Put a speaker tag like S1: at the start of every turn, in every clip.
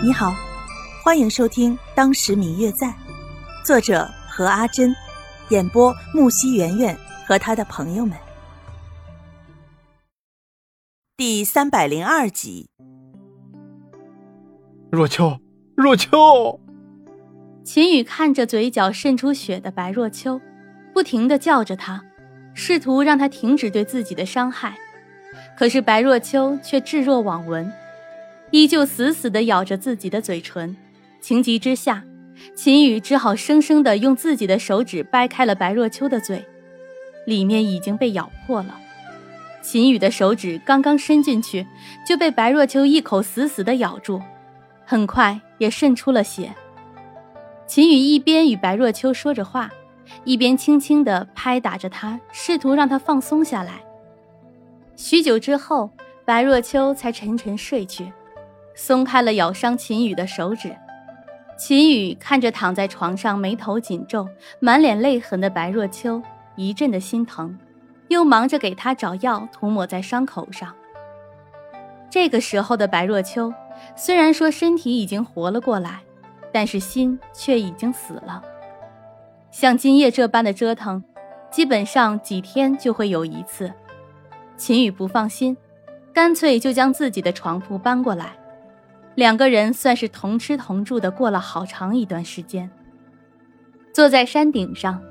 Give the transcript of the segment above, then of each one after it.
S1: 你好，欢迎收听《当时明月在》，作者何阿珍，演播木西圆圆和他的朋友们。第三百零二集。
S2: 若秋，若秋。
S3: 秦宇看着嘴角渗出血的白若秋，不停的叫着他，试图让他停止对自己的伤害。可是白若秋却置若罔闻，依旧死死地咬着自己的嘴唇。情急之下，秦宇只好生生地用自己的手指掰开了白若秋的嘴，里面已经被咬破了。秦宇的手指刚刚伸进去，就被白若秋一口死死地咬住，很快也渗出了血。秦宇一边与白若秋说着话，一边轻轻地拍打着她，试图让她放松下来。许久之后，白若秋才沉沉睡去，松开了咬伤秦宇的手指。秦宇看着躺在床上眉头紧皱、满脸泪痕的白若秋，一阵的心疼，又忙着给她找药涂抹在伤口上。这个时候的白若秋，虽然说身体已经活了过来。但是心却已经死了。像今夜这般的折腾，基本上几天就会有一次。秦宇不放心，干脆就将自己的床铺搬过来，两个人算是同吃同住的过了好长一段时间。坐在山顶上，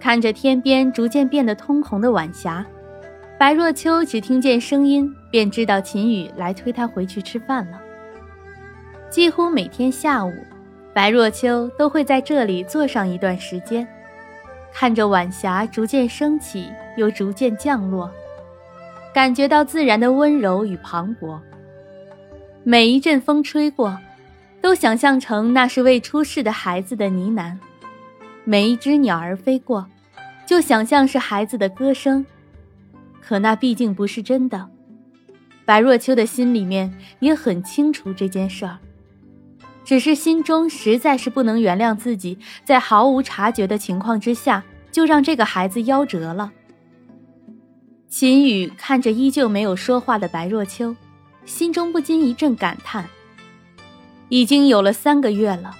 S3: 看着天边逐渐变得通红的晚霞，白若秋只听见声音，便知道秦宇来推她回去吃饭了。几乎每天下午。白若秋都会在这里坐上一段时间，看着晚霞逐渐升起，又逐渐降落，感觉到自然的温柔与磅礴。每一阵风吹过，都想象成那是未出世的孩子的呢喃；每一只鸟儿飞过，就想象是孩子的歌声。可那毕竟不是真的。白若秋的心里面也很清楚这件事儿。只是心中实在是不能原谅自己，在毫无察觉的情况之下，就让这个孩子夭折了。秦宇看着依旧没有说话的白若秋，心中不禁一阵感叹：已经有了三个月了，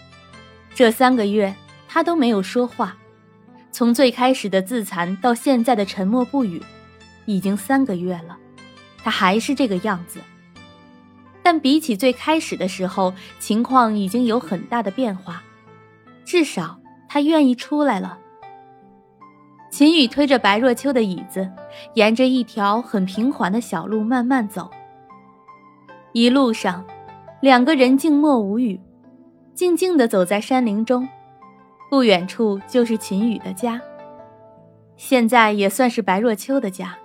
S3: 这三个月他都没有说话，从最开始的自残到现在的沉默不语，已经三个月了，他还是这个样子。但比起最开始的时候，情况已经有很大的变化，至少他愿意出来了。秦宇推着白若秋的椅子，沿着一条很平缓的小路慢慢走。一路上，两个人静默无语，静静地走在山林中。不远处就是秦宇的家，现在也算是白若秋的家。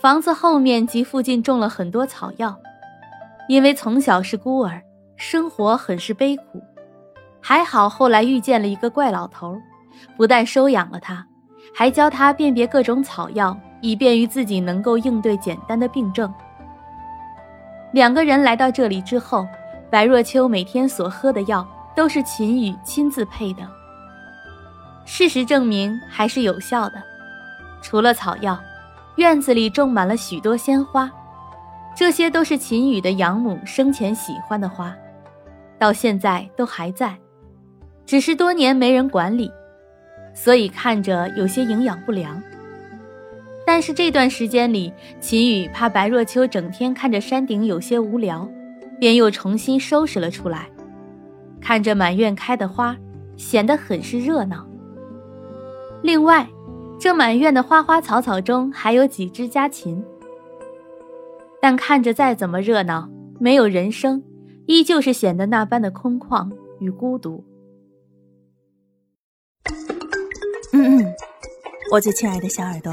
S3: 房子后面及附近种了很多草药。因为从小是孤儿，生活很是悲苦，还好后来遇见了一个怪老头，不但收养了他，还教他辨别各种草药，以便于自己能够应对简单的病症。两个人来到这里之后，白若秋每天所喝的药都是秦宇亲自配的。事实证明还是有效的，除了草药，院子里种满了许多鲜花。这些都是秦宇的养母生前喜欢的花，到现在都还在，只是多年没人管理，所以看着有些营养不良。但是这段时间里，秦宇怕白若秋整天看着山顶有些无聊，便又重新收拾了出来。看着满院开的花，显得很是热闹。另外，这满院的花花草草中还有几只家禽。但看着再怎么热闹，没有人声，依旧是显得那般的空旷与孤独。
S1: 嗯嗯，我最亲爱的小耳朵，